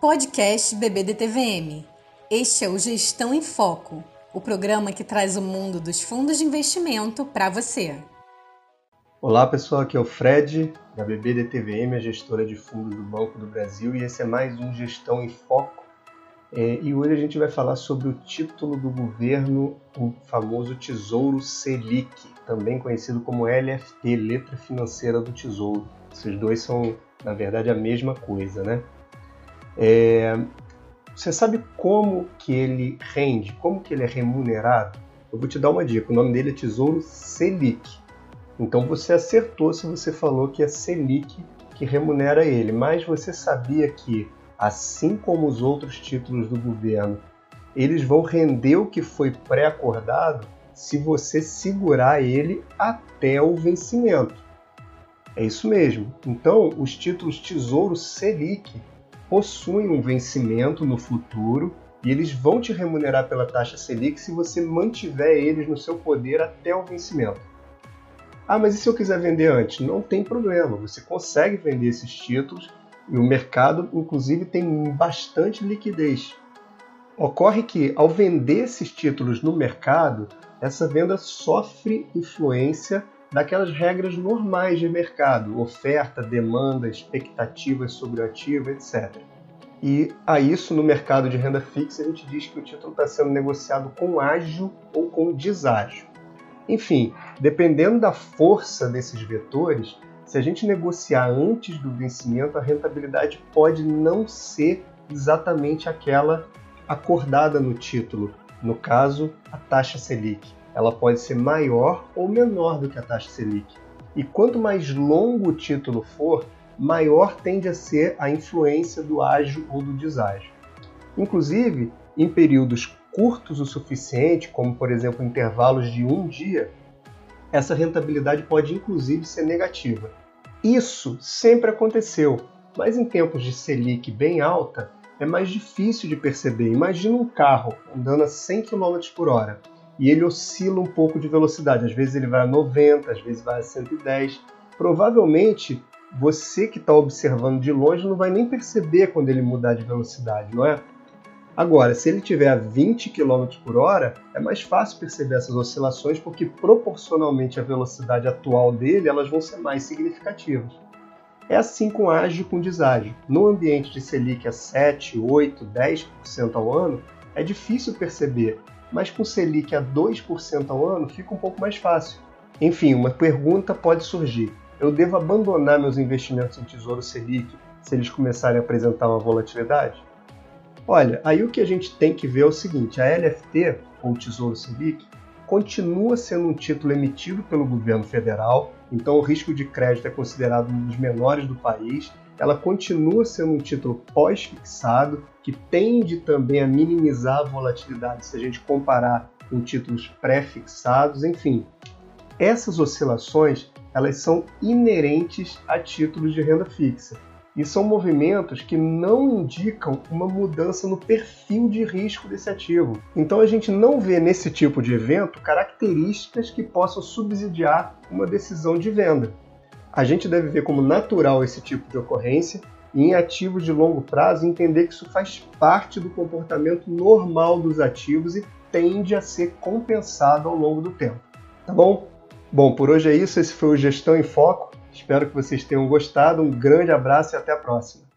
Podcast BBDTVM. Este é o Gestão em Foco, o programa que traz o mundo dos fundos de investimento para você. Olá pessoal, aqui é o Fred, da BBDTVM, a gestora de fundos do Banco do Brasil, e esse é mais um Gestão em Foco. É, e hoje a gente vai falar sobre o título do governo, o famoso Tesouro Selic, também conhecido como LFT, Letra Financeira do Tesouro. Esses dois são, na verdade, a mesma coisa, né? É, você sabe como que ele rende, como que ele é remunerado? Eu vou te dar uma dica, o nome dele é Tesouro Selic. Então você acertou se você falou que é Selic que remunera ele, mas você sabia que, assim como os outros títulos do governo, eles vão render o que foi pré-acordado se você segurar ele até o vencimento. É isso mesmo. Então, os títulos Tesouro Selic possuem um vencimento no futuro e eles vão te remunerar pela taxa Selic se você mantiver eles no seu poder até o vencimento. Ah, mas e se eu quiser vender antes? Não tem problema, você consegue vender esses títulos e o mercado, inclusive, tem bastante liquidez. Ocorre que, ao vender esses títulos no mercado, essa venda sofre influência daquelas regras normais de mercado, oferta, demanda, expectativas sobre o ativo, etc. E a isso, no mercado de renda fixa, a gente diz que o título está sendo negociado com ágio ou com deságio. Enfim, dependendo da força desses vetores, se a gente negociar antes do vencimento, a rentabilidade pode não ser exatamente aquela acordada no título, no caso, a taxa Selic ela pode ser maior ou menor do que a taxa Selic. E quanto mais longo o título for, maior tende a ser a influência do ágio ou do deságio. Inclusive, em períodos curtos o suficiente, como por exemplo intervalos de um dia, essa rentabilidade pode inclusive ser negativa. Isso sempre aconteceu, mas em tempos de Selic bem alta é mais difícil de perceber. Imagina um carro andando a 100 km por hora e ele oscila um pouco de velocidade. Às vezes ele vai a 90, às vezes vai a 110. Provavelmente você que está observando de longe não vai nem perceber quando ele mudar de velocidade, não é? Agora, se ele tiver a 20 km por hora, é mais fácil perceber essas oscilações porque proporcionalmente à velocidade atual dele, elas vão ser mais significativas. É assim com ágio e com deságio. No ambiente de Selic a 7, 8, 10% ao ano, é difícil perceber mas com Selic a 2% ao ano fica um pouco mais fácil. Enfim, uma pergunta pode surgir: eu devo abandonar meus investimentos em Tesouro Selic se eles começarem a apresentar uma volatilidade? Olha, aí o que a gente tem que ver é o seguinte: a LFT, ou Tesouro Selic, continua sendo um título emitido pelo governo federal, então o risco de crédito é considerado um dos menores do país ela continua sendo um título pós-fixado, que tende também a minimizar a volatilidade se a gente comparar com títulos pré-fixados, enfim. Essas oscilações, elas são inerentes a títulos de renda fixa e são movimentos que não indicam uma mudança no perfil de risco desse ativo. Então a gente não vê nesse tipo de evento características que possam subsidiar uma decisão de venda a gente deve ver como natural esse tipo de ocorrência e em ativos de longo prazo entender que isso faz parte do comportamento normal dos ativos e tende a ser compensado ao longo do tempo. Tá bom? Bom, por hoje é isso. Esse foi o Gestão em Foco. Espero que vocês tenham gostado. Um grande abraço e até a próxima.